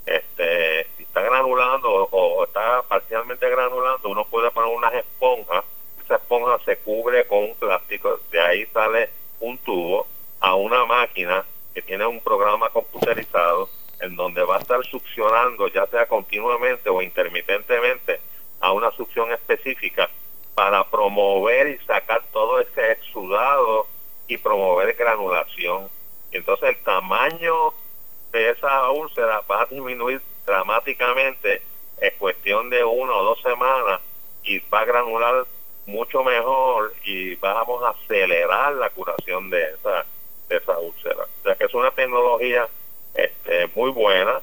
este, está granulando o, está parcialmente granulando, uno puede poner unas esponjas. Esa esponja se cubre con un plástico, de ahí sale un tubo a una máquina que tiene un programa computerizado en donde va a estar succionando, ya sea continuamente o intermitentemente, a una succión específica para promover y sacar todo ese exudado y promover granulación. entonces el tamaño de esa úlcera va a disminuir dramáticamente en cuestión de una o dos semanas y va a granular mucho mejor y vamos a acelerar la curación de esa, de esa úlcera. O sea que es una tecnología este, muy buena.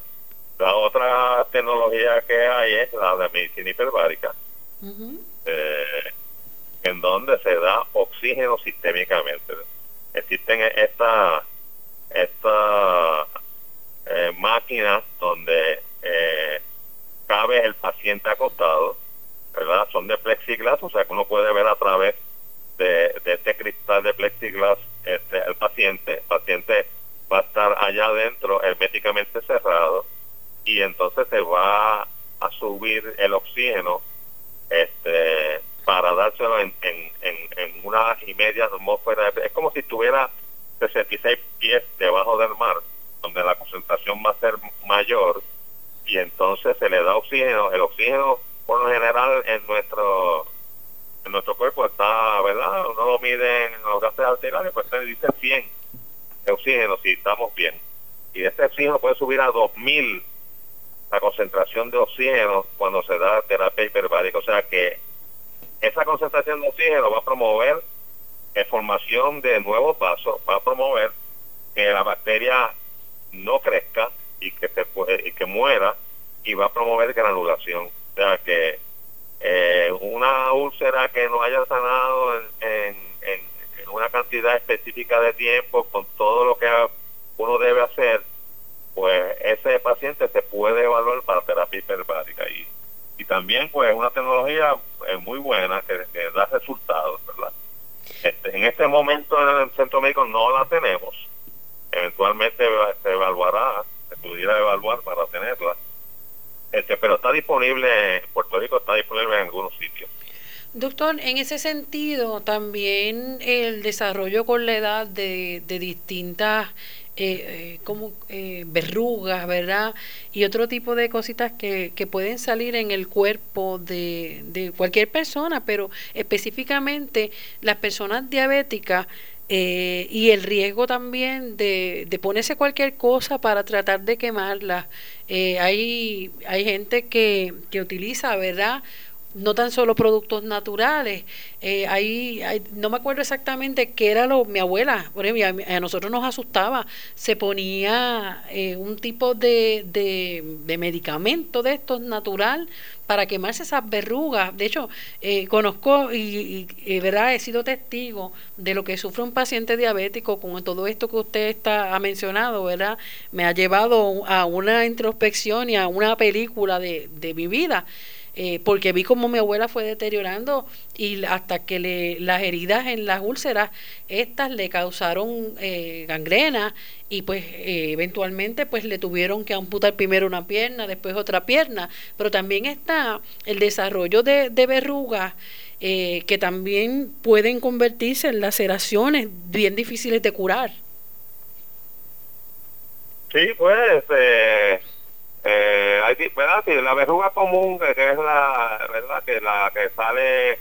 La otra tecnología que hay es la de medicina hiperbárica, eh, en donde se da oxígeno sistémicamente. Existen estas esta, eh, máquinas donde eh, cabe el paciente acostado, ¿verdad? Son de plexiglas, o sea que uno puede ver a través de, de este cristal de plexiglas este, el paciente. El paciente va a estar allá adentro herméticamente cerrado y entonces se va a subir el oxígeno este para dárselo en, en, en, una y media atmósfera. Es como si tuviera 66 pies debajo del mar, donde la concentración va a ser mayor y entonces se le da oxígeno. El oxígeno, por lo general, en nuestro nuestro cuerpo está, ¿verdad? Uno lo mide en los gases arteriales, pues se dice 100 de oxígeno si estamos bien. Y este oxígeno puede subir a 2000 la concentración de oxígeno cuando se da terapia hiperbárica. O sea que esa concentración de oxígeno va a promover la formación de nuevos vasos, va a promover que la bacteria no crezca y que se y que muera y va a promover granulación. O sea que eh, una úlcera que no haya sanado en una cantidad específica de tiempo con todo lo que uno debe hacer, pues ese paciente se puede evaluar para terapia hiperbárica. Y, y también pues una tecnología eh, muy buena que, da resultados, ¿verdad? Este, en este momento en el centro médico no la tenemos, eventualmente se evaluará, se pudiera evaluar para tenerla, este, pero está disponible en Puerto Rico, está disponible en algunos sitios. En ese sentido, también el desarrollo con la edad de, de distintas eh, eh, como eh, verrugas, ¿verdad? Y otro tipo de cositas que, que pueden salir en el cuerpo de, de cualquier persona, pero específicamente las personas diabéticas eh, y el riesgo también de, de, ponerse cualquier cosa para tratar de quemarla. Hay, hay gente que, que utiliza, ¿verdad? No tan solo productos naturales. Eh, ahí, no me acuerdo exactamente qué era lo. Mi abuela, por ejemplo, a, nosotros nos asustaba. Se ponía eh, un tipo de, de, medicamento de estos natural para quemarse esas verrugas. De hecho, eh, conozco y, y, verdad he sido testigo de lo que sufre un paciente diabético con todo esto que usted está ha mencionado, verdad. Me ha llevado a una introspección y a una película de, de mi vida. Eh, porque vi como mi abuela fue deteriorando y hasta que le, las heridas en las úlceras, estas le causaron eh, gangrena y pues eh, eventualmente pues le tuvieron que amputar primero una pierna, después otra pierna, pero también está el desarrollo de, verrugas que también pueden convertirse en laceraciones bien difíciles de curar. Sí, pues eh, hay, ¿verdad? la verruga común, que, es la, ¿verdad? Que la que sale,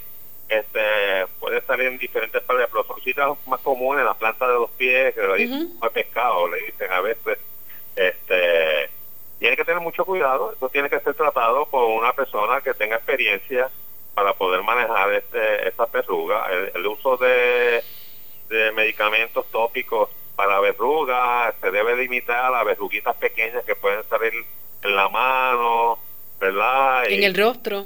este, puede salir en diferentes partes, pero son sitios más comunes, la planta de los pies, que lo dicen pescado, le dicen a veces, este, tiene que tener mucho cuidado, eso tiene que ser tratado por una persona que tenga experiencia para poder manejar este, esta verruga. El, uso de, de medicamentos tópicos para verrugas se debe limitar a las verruguitas pequeñas que pueden salir en la mano, ¿verdad? En el rostro.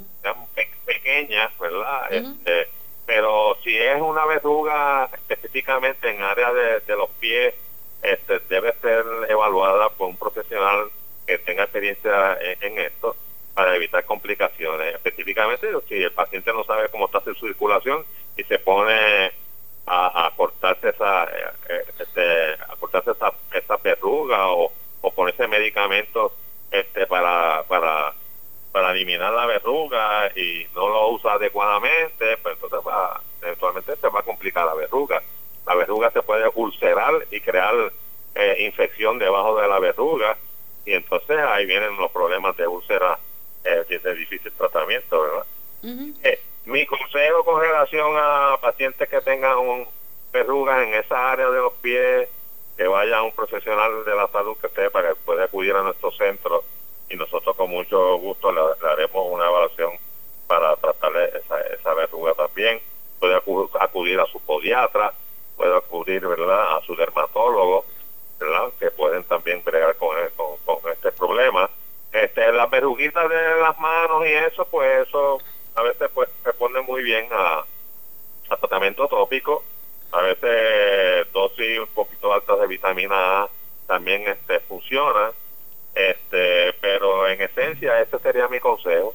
pequeñas, ¿verdad? este, pero si es una verruga específicamente en área de, los pies, este, debe ser evaluada por un profesional que tenga experiencia en, esto para evitar complicaciones. Específicamente, si el paciente no sabe cómo está su circulación y se pone a, cortarse esa eh, este, a cortarse esa, esa verruga o, o ponerse medicamentos este para para para eliminar la verruga y no lo usa adecuadamente, pues entonces va, eventualmente se va a complicar la verruga. La verruga se puede ulcerar y crear eh, infección debajo de la verruga y entonces ahí vienen los problemas de úlcera eh, de difícil tratamiento, ¿verdad? eh, mi consejo con relación a pacientes que tengan un verrugas en esa área de los pies, que vaya un profesional de la salud que sepa que puede acudir a nuestro centro y nosotros con mucho gusto le, haremos una evaluación para tratarle esa, esa verruga también. Puede acudir a su podiatra, puede acudir ¿verdad? a su dermatólogo, ¿verdad? que pueden también bregar con, con, este problema. Este, las verruguitas de las manos y eso, pues eso a veces pues responde muy bien a tratamiento tópico, a veces dosis un poquito altas de vitamina A también este funciona, este, pero en esencia ese sería mi consejo.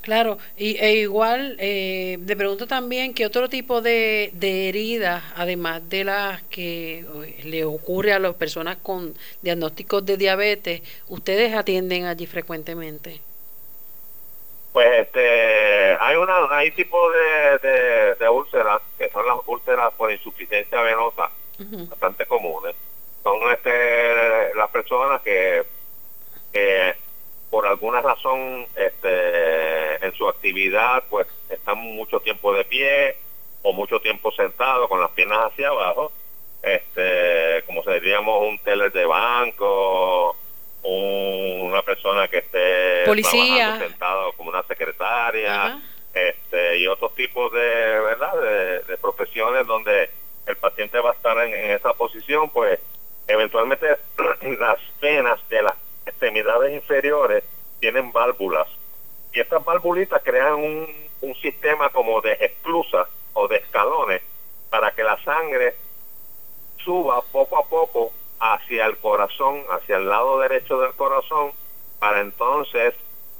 Claro, y, e igual eh, le pregunto también qué otro tipo de, de heridas, además de las que le ocurre a las personas con diagnósticos de diabetes, ustedes atienden allí frecuentemente. Pues este, hay una hay tipos de, de, úlceras que son las úlceras por insuficiencia venosa, bastante comunes. Son este las personas que, que por alguna razón este, en su actividad pues están mucho tiempo de pie o mucho tiempo sentado con las piernas hacia abajo, este, como se diríamos un teller de banco una persona que esté Policía. sentado como una secretaria este y otros tipos de verdad de, profesiones donde el paciente va a estar en, esa posición pues eventualmente las venas de las extremidades inferiores tienen válvulas. Y estas válvulitas crean un, un sistema como de esclusas o de escalones para que la sangre suba poco a poco hacia el corazón, hacia el lado derecho del corazón, para entonces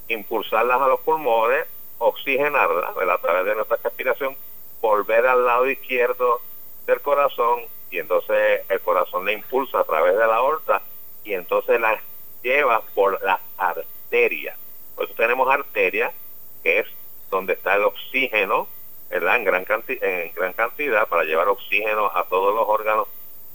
impulsarlas a los pulmones, oxigenarlas a través de nuestra respiración, volver al lado izquierdo del corazón y entonces el corazón le impulsa a través de la aorta y entonces la lleva por las arterias. Por eso tenemos arterias, que es donde está el oxígeno, ¿verdad? En gran, en gran cantidad para llevar oxígeno a todos los órganos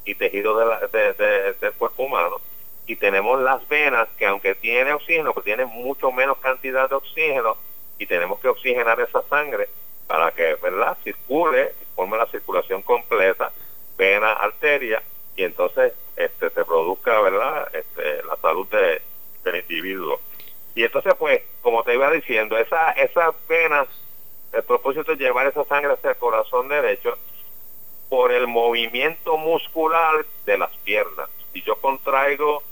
y tejidos del cuerpo humano. Y tenemos las venas que aunque tiene oxígeno, pues tiene mucho menos cantidad de oxígeno y tenemos que oxigenar esa sangre para que ¿verdad? circule, forme la circulación completa, vena, arteria, y entonces este se produzca verdad este, la salud del individuo. Y entonces pues, como te iba diciendo, esa, esas venas, el propósito es llevar esa sangre hacia el corazón derecho, por el movimiento muscular de las piernas. Si yo contraigo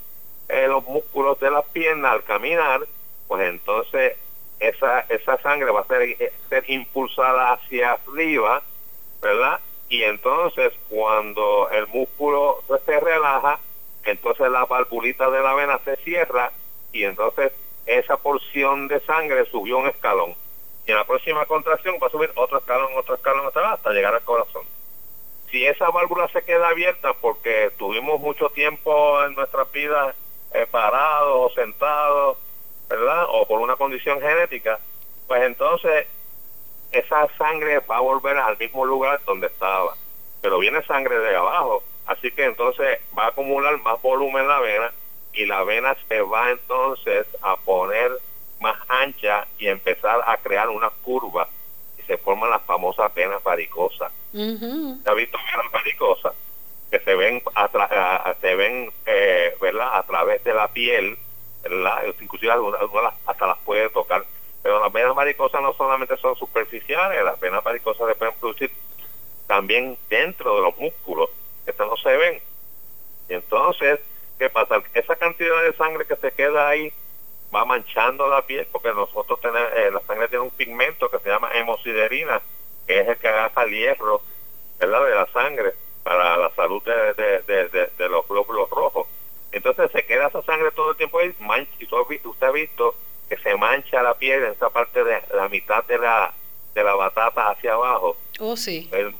eh, los músculos de las piernas al caminar, pues entonces esa, esa sangre va a ser, eh, ser impulsada hacia arriba, ¿verdad? Y entonces cuando el músculo se relaja, entonces la valvulita de la vena se cierra y entonces esa porción de sangre subió un escalón. Y en la próxima contracción va a subir otro escalón, otro escalón, hasta llegar al corazón si esa válvula se queda abierta porque tuvimos mucho tiempo en nuestra vida eh, parados o sentados, ¿verdad? O por una condición genética, pues entonces esa sangre va a volver al mismo lugar donde estaba. Pero viene sangre de abajo, así que entonces va a acumular más volumen en la vena y la vena se va entonces a poner más ancha y empezar a crear una curva las famosas venas varicosas. ¿Se ha visto venas varicosas? Que se ven, a, se ven eh, ¿verdad? a través de la piel, ¿verdad? inclusive algunas, hasta las puede tocar. Pero las venas varicosas no solamente son superficiales, las venas varicosas se pueden producir también dentro de los músculos, estas no se ven. Y entonces, ¿qué pasa? Esa cantidad de sangre que se queda ahí va manchando la piel porque nosotros tenemos, eh, la sangre tiene un pigmento que se llama hemosiderina, que es el que agarra el hierro, ¿verdad? De la sangre. para la salud de, de, los glóbulos rojos. Entonces se queda esa sangre todo el tiempo ahí, y usted ha visto que se mancha la piel en esa parte de la mitad de la, de la batata hacia abajo. Oh, sí. El,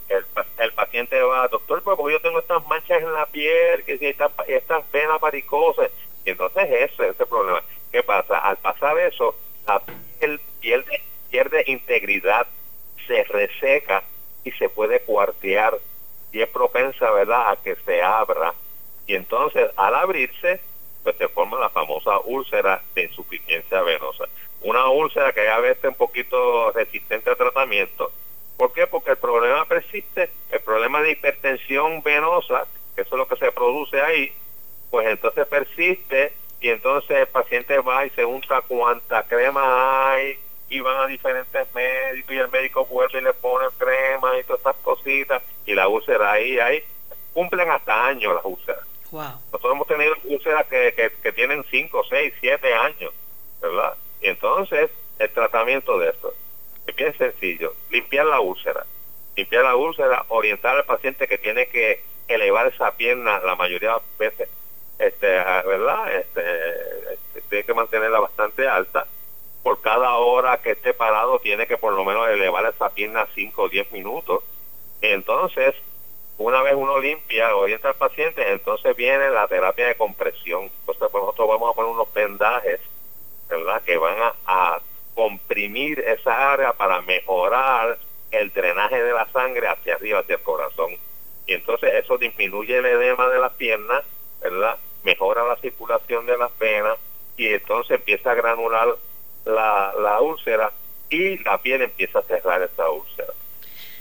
el, paciente va, doctor, pues porque yo tengo estas manchas en la piel, que si estas, estas venas varicosas. Y entonces ese es el problema. ¿Qué pasa? Al pasar eso, la piel pierde, integridad, se reseca y se puede cuartear y es propensa, ¿verdad?, a que se abra. Y entonces, al abrirse, pues se forma la famosa úlcera de insuficiencia venosa. Una úlcera que ya veces un poquito resistente al tratamiento. ¿Por qué? Porque el problema persiste, el problema de hipertensión venosa, que eso es lo que se produce ahí, pues entonces persiste y entonces el paciente va y se unta cuanta crema hay y van a diferentes médicos y el médico vuelve y le pone crema y todas esas cositas y la úlcera ahí, ahí cumplen hasta años las úlceras. Nosotros hemos tenido úlceras que, que, tienen 5, 6, 7 años, ¿verdad? Y entonces el tratamiento de esto es bien sencillo, limpiar la úlcera, limpiar la úlcera, orientar al paciente que tiene que elevar esa pierna la mayoría de las veces, este, ¿verdad? Este, tiene que mantenerla bastante alta. Por cada hora que esté parado tiene que por lo menos elevar esa pierna 5 o 10 minutos. Entonces, una vez uno limpia, orienta al paciente, entonces viene la terapia de compresión. Entonces, pues nosotros vamos a poner unos vendajes, ¿verdad? Que van a, comprimir esa área para mejorar el drenaje de la sangre hacia arriba, hacia el corazón. Y entonces eso disminuye el edema de las piernas, ¿verdad? Mejora la circulación de las venas y entonces empieza a granular la, la úlcera y la piel empieza a cerrar esa úlcera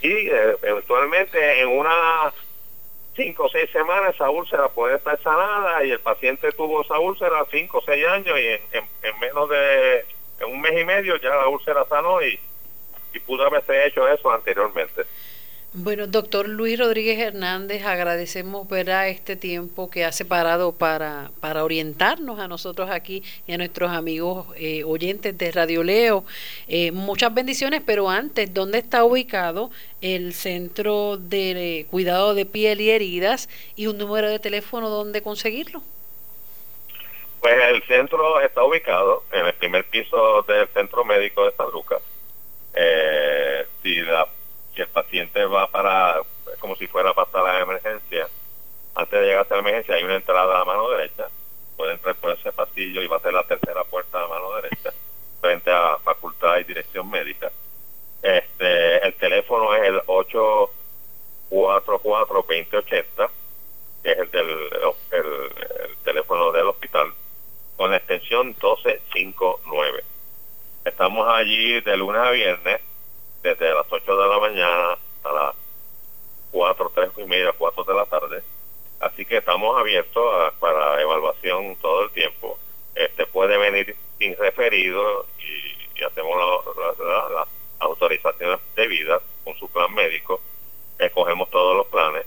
y eh, eventualmente en unas cinco o seis semanas esa úlcera puede estar sanada y el paciente tuvo esa úlcera cinco o seis años y en, menos de un mes y medio ya la úlcera sanó y, y pudo haberse hecho eso anteriormente. Bueno, doctor Luis Rodríguez Hernández, agradecemos ¿verdad? este tiempo que ha separado para, para orientarnos a nosotros aquí y a nuestros amigos eh, oyentes de Radio Leo. Eh, muchas bendiciones, pero antes, ¿dónde está ubicado el Centro de Cuidado de Piel y Heridas y un número de teléfono donde conseguirlo? Pues el centro está ubicado en el primer piso del Centro Médico de San. Eh, si la que el paciente va para, como si fuera para la emergencia, antes de llegar a la emergencia hay una entrada a mano derecha, puede entrar por ese pasillo y va a ser la tercera puerta a mano derecha, frente a facultad y dirección médica. Este, el teléfono es el 844-2080, que es el, del, el teléfono del hospital, con la extensión 1259. Estamos allí de lunes a viernes desde las 8 de la mañana a las 4, 3 y media, 4 de la tarde. Así que estamos abiertos para evaluación todo el tiempo. Este puede venir sin referido y, hacemos las la, autorizaciones debidas con su plan médico. Escogemos todos los planes.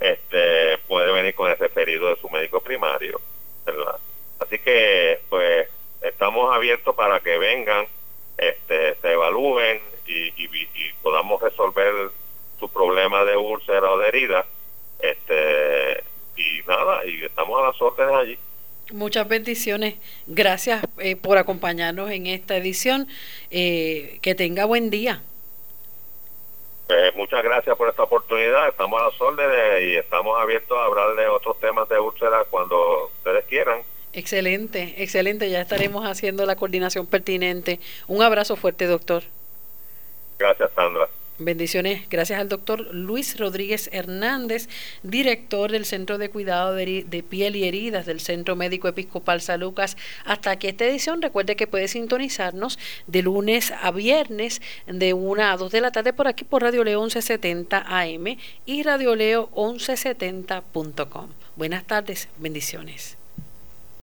Este puede venir con el referido de su médico primario, ¿verdad? Así que pues estamos abiertos para que vengan, este, se evalúen, y, podamos resolver su problema de úlcera o de herida. Este, y nada, y estamos a las órdenes allí. Muchas bendiciones. Gracias eh, por acompañarnos en esta edición. Eh, que tenga buen día. Pues, muchas gracias por esta oportunidad. Estamos a las órdenes y estamos abiertos a hablar de otros temas de úlcera cuando ustedes quieran. Excelente, excelente. Ya estaremos haciendo la coordinación pertinente. Un abrazo fuerte, doctor. Bendiciones, gracias al doctor Luis Rodríguez Hernández, director del Centro de Cuidado de, Piel y Heridas del Centro Médico Episcopal San Lucas. Hasta aquí esta edición, recuerde que puede sintonizarnos de lunes a viernes de 1 a 2 de la tarde por aquí por Radio Leo 1170 AM y Radio Leo 1170.com. Buenas tardes, bendiciones.